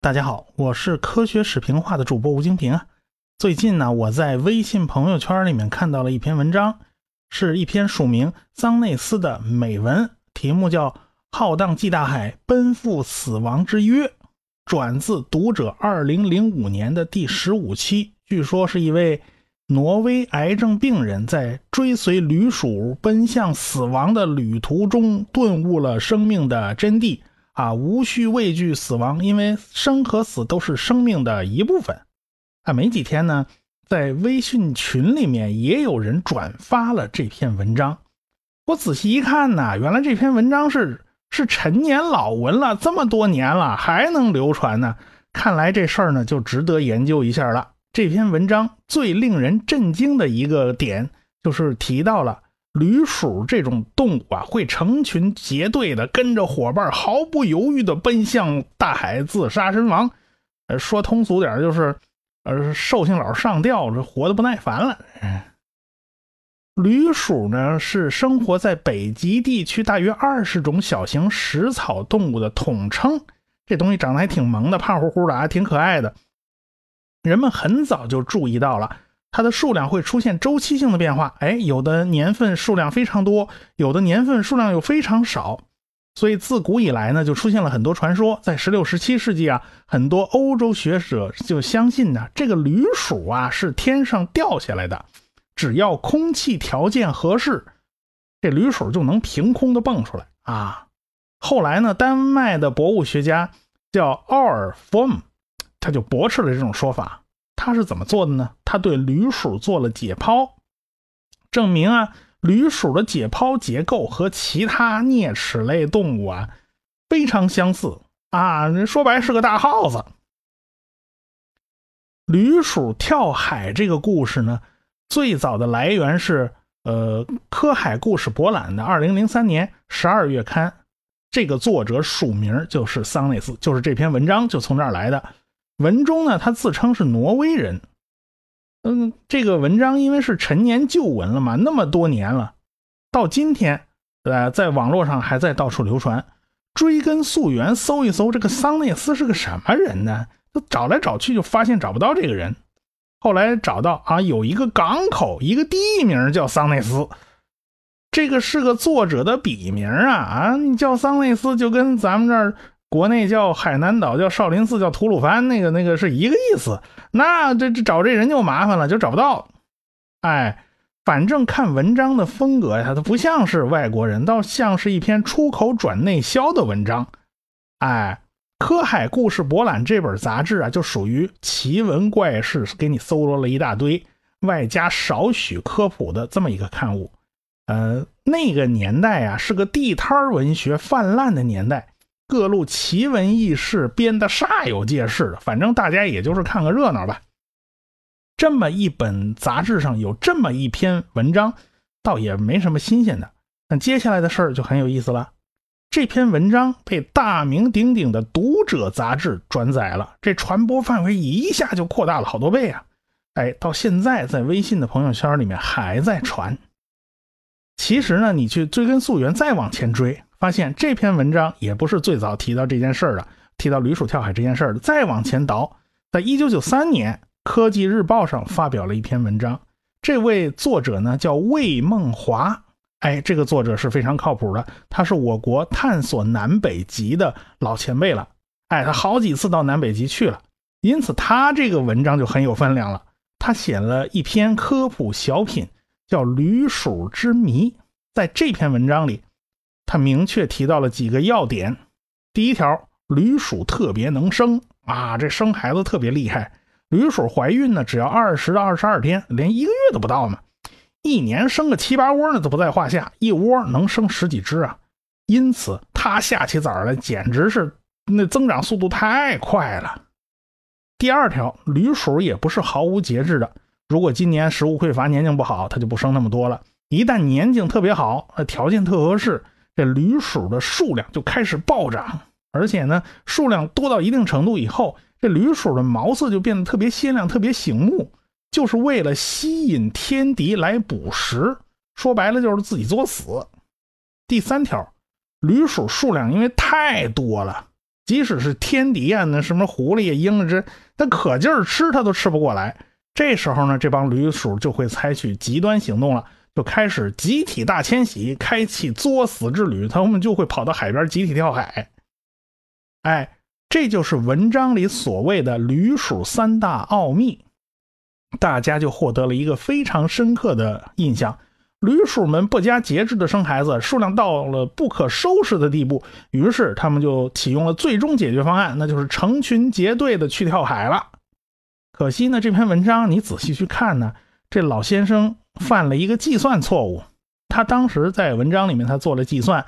大家好，我是科学史评话的主播吴京平啊。最近呢，我在微信朋友圈里面看到了一篇文章，是一篇署名桑内斯的美文，题目叫《浩荡纪大海，奔赴死亡之约》，转自《读者》二零零五年的第十五期。据说是一位挪威癌症病人在追随旅鼠奔向死亡的旅途中，顿悟了生命的真谛。啊，无需畏惧死亡，因为生和死都是生命的一部分。啊，没几天呢，在微信群里面也有人转发了这篇文章。我仔细一看呢，原来这篇文章是是陈年老文了，这么多年了还能流传呢。看来这事儿呢就值得研究一下了。这篇文章最令人震惊的一个点就是提到了。驴鼠这种动物啊，会成群结队的跟着伙伴，毫不犹豫的奔向大海，自杀身亡。呃，说通俗点就是，呃，寿星老上吊，这活的不耐烦了。驴鼠呢，是生活在北极地区大约二十种小型食草动物的统称。这东西长得还挺萌的，胖乎乎的，还挺可爱的。人们很早就注意到了。它的数量会出现周期性的变化，哎，有的年份数量非常多，有的年份数量又非常少，所以自古以来呢，就出现了很多传说。在十六、十七世纪啊，很多欧洲学者就相信呢，这个驴鼠啊是天上掉下来的，只要空气条件合适，这驴鼠就能凭空的蹦出来啊。后来呢，丹麦的博物学家叫奥尔弗姆，他就驳斥了这种说法。他是怎么做的呢？他对驴鼠做了解剖，证明啊，驴鼠的解剖结构和其他啮齿类动物啊非常相似啊，说白是个大耗子。驴鼠跳海这个故事呢，最早的来源是呃科海故事博览的二零零三年十二月刊，这个作者署名就是桑内斯，就是这篇文章就从这儿来的。文中呢，他自称是挪威人。嗯，这个文章因为是陈年旧文了嘛，那么多年了，到今天，呃，在网络上还在到处流传。追根溯源，搜一搜，这个桑内斯是个什么人呢？都找来找去，就发现找不到这个人。后来找到啊，有一个港口，一个地名叫桑内斯，这个是个作者的笔名啊啊，你叫桑内斯，就跟咱们这儿。国内叫海南岛，叫少林寺，叫吐鲁番，那个那个是一个意思。那这这找这人就麻烦了，就找不到。哎，反正看文章的风格呀，它不像是外国人，倒像是一篇出口转内销的文章。哎，科海故事博览这本杂志啊，就属于奇闻怪事，给你搜罗了一大堆，外加少许科普的这么一个刊物。呃，那个年代啊，是个地摊文学泛滥的年代。各路奇闻异事编得煞有介事的，反正大家也就是看个热闹吧。这么一本杂志上有这么一篇文章，倒也没什么新鲜的。那接下来的事儿就很有意思了。这篇文章被大名鼎鼎的《读者》杂志转载了，这传播范围一下就扩大了好多倍啊！哎，到现在在微信的朋友圈里面还在传。其实呢，你去追根溯源，再往前追。发现这篇文章也不是最早提到这件事儿的，提到驴鼠跳海这件事儿的。再往前倒，在一九九三年，《科技日报》上发表了一篇文章。这位作者呢叫魏梦华，哎，这个作者是非常靠谱的，他是我国探索南北极的老前辈了。哎，他好几次到南北极去了，因此他这个文章就很有分量了。他写了一篇科普小品，叫《驴鼠之谜》。在这篇文章里。他明确提到了几个要点。第一条，驴鼠特别能生啊，这生孩子特别厉害。驴鼠怀孕呢，只要二十到二十二天，连一个月都不到嘛。一年生个七八窝呢，都不在话下，一窝能生十几只啊。因此，它下起崽来简直是那增长速度太快了。第二条，驴鼠也不是毫无节制的。如果今年食物匮乏，年景不好，它就不生那么多了。一旦年景特别好，条件特合适。这驴鼠的数量就开始暴涨，而且呢，数量多到一定程度以后，这驴鼠的毛色就变得特别鲜亮、特别醒目，就是为了吸引天敌来捕食。说白了，就是自己作死。第三条，驴鼠数量因为太多了，即使是天敌啊，那什么狐狸、鹰这，它可劲儿吃，它都吃不过来。这时候呢，这帮驴鼠就会采取极端行动了，就开始集体大迁徙，开启作死之旅。他们就会跑到海边集体跳海。哎，这就是文章里所谓的驴鼠三大奥秘，大家就获得了一个非常深刻的印象。驴鼠们不加节制的生孩子，数量到了不可收拾的地步。于是他们就启用了最终解决方案，那就是成群结队的去跳海了。可惜呢，这篇文章你仔细去看呢，这老先生犯了一个计算错误。他当时在文章里面他做了计算，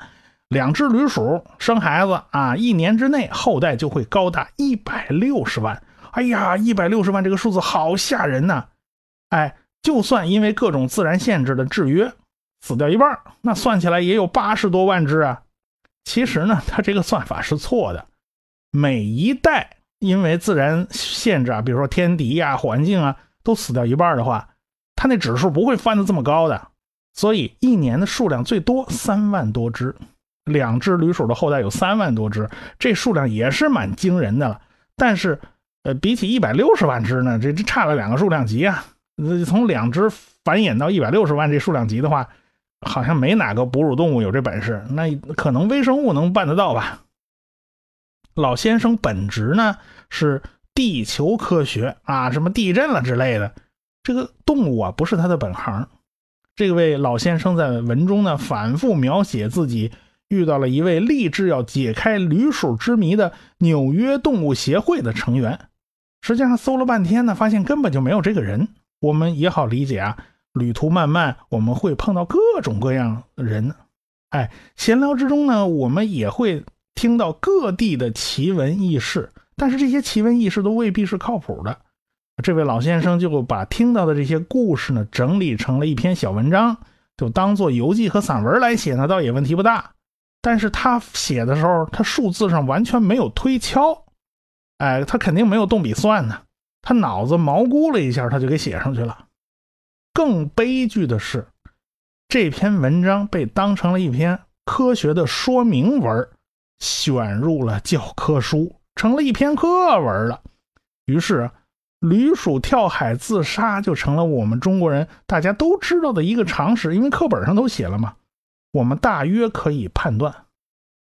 两只驴鼠生孩子啊，一年之内后代就会高达一百六十万。哎呀，一百六十万这个数字好吓人呐！哎。就算因为各种自然限制的制约死掉一半，那算起来也有八十多万只啊。其实呢，他这个算法是错的。每一代因为自然限制啊，比如说天敌呀、环境啊，都死掉一半的话，它那指数不会翻的这么高的。所以一年的数量最多三万多只，两只驴鼠的后代有三万多只，这数量也是蛮惊人的了。但是，呃，比起一百六十万只呢，这这差了两个数量级啊。从两只繁衍到一百六十万这数量级的话，好像没哪个哺乳动物有这本事。那可能微生物能办得到吧？老先生本职呢是地球科学啊，什么地震了之类的。这个动物啊不是他的本行。这位老先生在文中呢反复描写自己遇到了一位立志要解开驴鼠之谜的纽约动物协会的成员。实际上搜了半天呢，发现根本就没有这个人。我们也好理解啊，旅途漫漫，我们会碰到各种各样人，哎，闲聊之中呢，我们也会听到各地的奇闻异事，但是这些奇闻异事都未必是靠谱的。这位老先生就把听到的这些故事呢，整理成了一篇小文章，就当做游记和散文来写呢，倒也问题不大。但是他写的时候，他数字上完全没有推敲，哎，他肯定没有动笔算呢。他脑子毛估了一下，他就给写上去了。更悲剧的是，这篇文章被当成了一篇科学的说明文，选入了教科书，成了一篇课文了。于是，驴鼠跳海自杀就成了我们中国人大家都知道的一个常识，因为课本上都写了嘛。我们大约可以判断，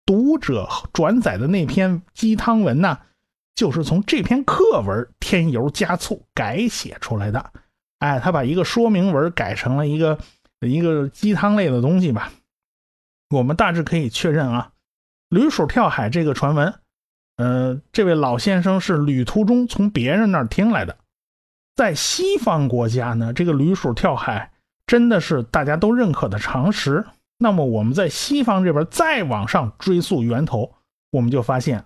读者转载的那篇鸡汤文呢。就是从这篇课文添油加醋改写出来的，哎，他把一个说明文改成了一个一个鸡汤类的东西吧。我们大致可以确认啊，驴鼠跳海这个传闻，呃，这位老先生是旅途中从别人那儿听来的。在西方国家呢，这个驴鼠跳海真的是大家都认可的常识。那么我们在西方这边再往上追溯源头，我们就发现。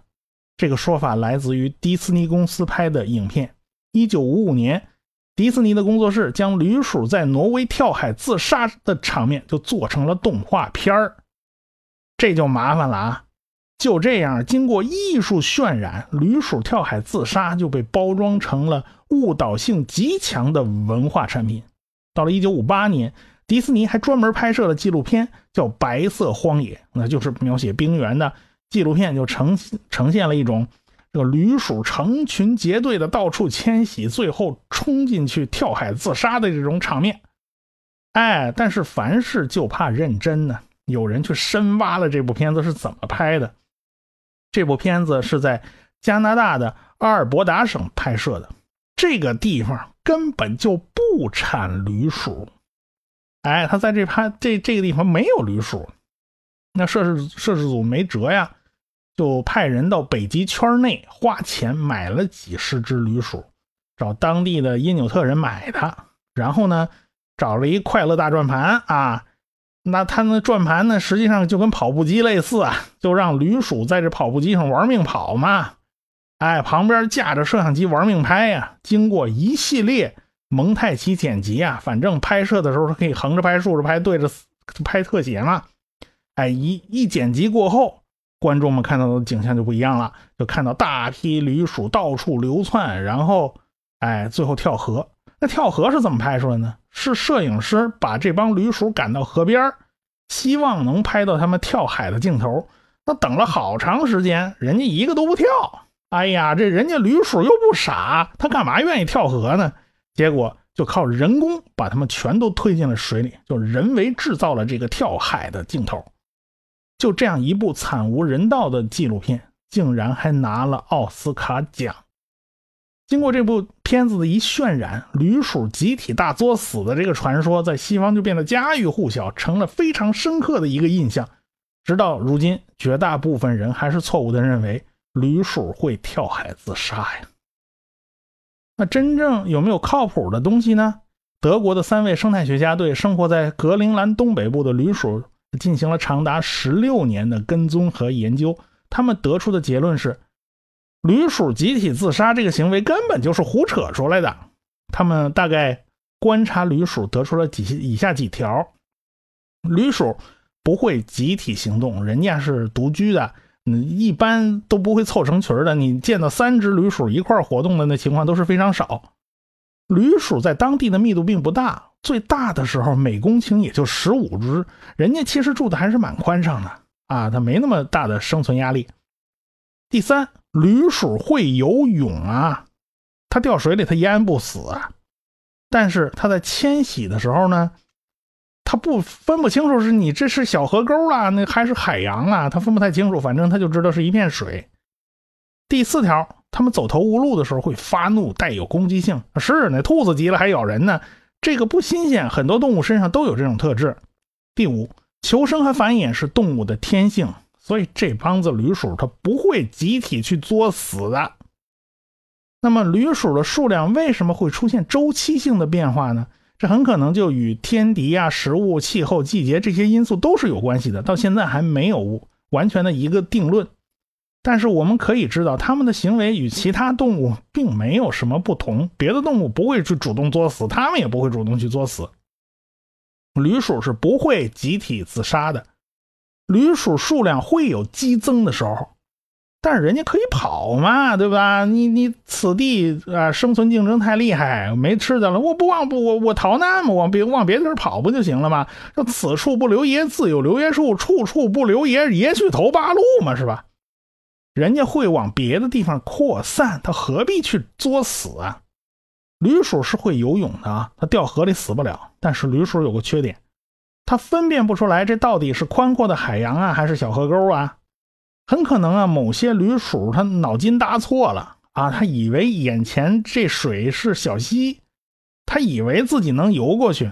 这个说法来自于迪士尼公司拍的影片。一九五五年，迪士尼的工作室将驴鼠在挪威跳海自杀的场面就做成了动画片儿。这就麻烦了啊！就这样，经过艺术渲染，驴鼠跳海自杀就被包装成了误导性极强的文化产品。到了一九五八年，迪士尼还专门拍摄了纪录片，叫《白色荒野》，那就是描写冰原的。纪录片就呈呈现了一种这个驴鼠成群结队的到处迁徙，最后冲进去跳海自杀的这种场面。哎，但是凡事就怕认真呢。有人去深挖了这部片子是怎么拍的。这部片子是在加拿大的阿尔伯达省拍摄的，这个地方根本就不产驴鼠。哎，他在这拍这这个地方没有驴鼠，那摄制摄制组没辙呀。就派人到北极圈内花钱买了几十只驴鼠，找当地的因纽特人买的。然后呢，找了一快乐大转盘啊，那他那转盘呢，实际上就跟跑步机类似啊，就让驴鼠在这跑步机上玩命跑嘛。哎，旁边架着摄像机玩命拍呀。经过一系列蒙太奇剪辑啊，反正拍摄的时候他可以横着拍、竖着拍、对着拍特写嘛。哎，一一剪辑过后。观众们看到的景象就不一样了，就看到大批驴鼠到处流窜，然后，哎，最后跳河。那跳河是怎么拍出来的呢？是摄影师把这帮驴鼠赶到河边希望能拍到他们跳海的镜头。那等了好长时间，人家一个都不跳。哎呀，这人家驴鼠又不傻，他干嘛愿意跳河呢？结果就靠人工把他们全都推进了水里，就人为制造了这个跳海的镜头。就这样一部惨无人道的纪录片，竟然还拿了奥斯卡奖。经过这部片子的一渲染，驴鼠集体大作死的这个传说，在西方就变得家喻户晓，成了非常深刻的一个印象。直到如今，绝大部分人还是错误的认为驴鼠会跳海自杀呀。那真正有没有靠谱的东西呢？德国的三位生态学家对生活在格陵兰东北部的驴鼠。进行了长达十六年的跟踪和研究，他们得出的结论是，驴鼠集体自杀这个行为根本就是胡扯出来的。他们大概观察驴鼠，得出了几以下几条：驴鼠不会集体行动，人家是独居的，嗯，一般都不会凑成群的。你见到三只驴鼠一块活动的那情况都是非常少。驴鼠在当地的密度并不大。最大的时候，每公顷也就十五只，人家其实住的还是蛮宽敞的啊，它没那么大的生存压力。第三，驴鼠会游泳啊，它掉水里它淹不死啊，但是它在迁徙的时候呢，它不分不清楚是你这是小河沟啊，那还是海洋啊，它分不太清楚，反正它就知道是一片水。第四条，它们走投无路的时候会发怒，带有攻击性，是那兔子急了还咬人呢。这个不新鲜，很多动物身上都有这种特质。第五，求生和繁衍是动物的天性，所以这帮子驴鼠它不会集体去作死的。那么，驴鼠的数量为什么会出现周期性的变化呢？这很可能就与天敌啊、食物、气候、季节这些因素都是有关系的。到现在还没有完全的一个定论。但是我们可以知道，它们的行为与其他动物并没有什么不同。别的动物不会去主动作死，它们也不会主动去作死。驴鼠是不会集体自杀的。驴鼠数量会有激增的时候，但是人家可以跑嘛，对吧？你你此地啊，生存竞争太厉害，没吃的了，我不往不我我逃难嘛，往别往别的地儿跑不就行了吗？说此处不留爷，自有留爷处，处处不留爷，爷去投八路嘛，是吧？人家会往别的地方扩散，他何必去作死啊？驴鼠是会游泳的啊，它掉河里死不了。但是驴鼠有个缺点，它分辨不出来这到底是宽阔的海洋啊，还是小河沟啊。很可能啊，某些驴鼠它脑筋搭错了啊，它以为眼前这水是小溪，它以为自己能游过去，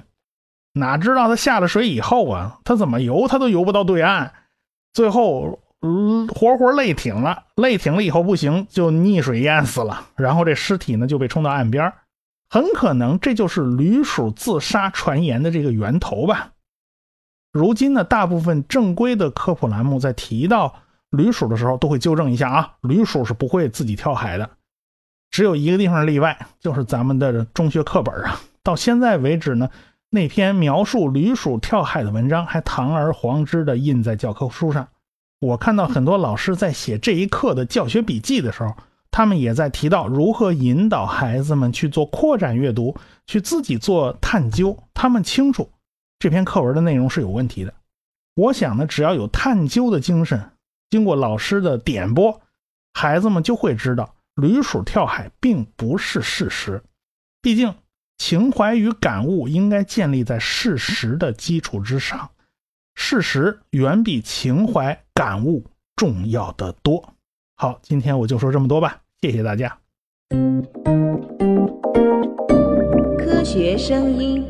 哪知道它下了水以后啊，它怎么游它都游不到对岸，最后。嗯，活活累挺了，累挺了以后不行，就溺水淹死了。然后这尸体呢就被冲到岸边，很可能这就是驴鼠自杀传言的这个源头吧。如今呢，大部分正规的科普栏目在提到驴鼠的时候，都会纠正一下啊，驴鼠是不会自己跳海的。只有一个地方例外，就是咱们的中学课本啊。到现在为止呢，那篇描述驴鼠跳海的文章还堂而皇之的印在教科书上。我看到很多老师在写这一课的教学笔记的时候，他们也在提到如何引导孩子们去做扩展阅读，去自己做探究。他们清楚这篇课文的内容是有问题的。我想呢，只要有探究的精神，经过老师的点拨，孩子们就会知道驴鼠跳海并不是事实。毕竟，情怀与感悟应该建立在事实的基础之上。事实远比情怀感悟重要的多。好，今天我就说这么多吧，谢谢大家。科学声音。